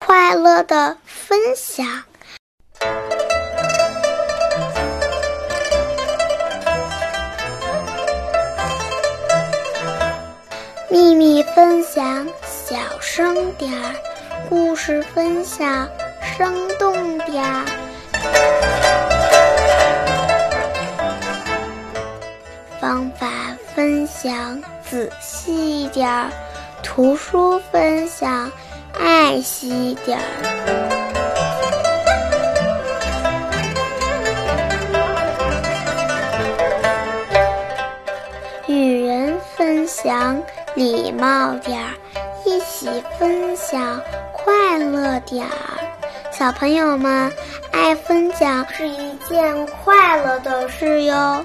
快乐的分享。秘密分享，小声点儿；故事分享，生动点儿。方法分享，仔细点儿；图书分享，爱惜点儿。与人分享，礼貌点儿；一起分享，快乐点儿。小朋友们，爱分享是一件快乐的事哟。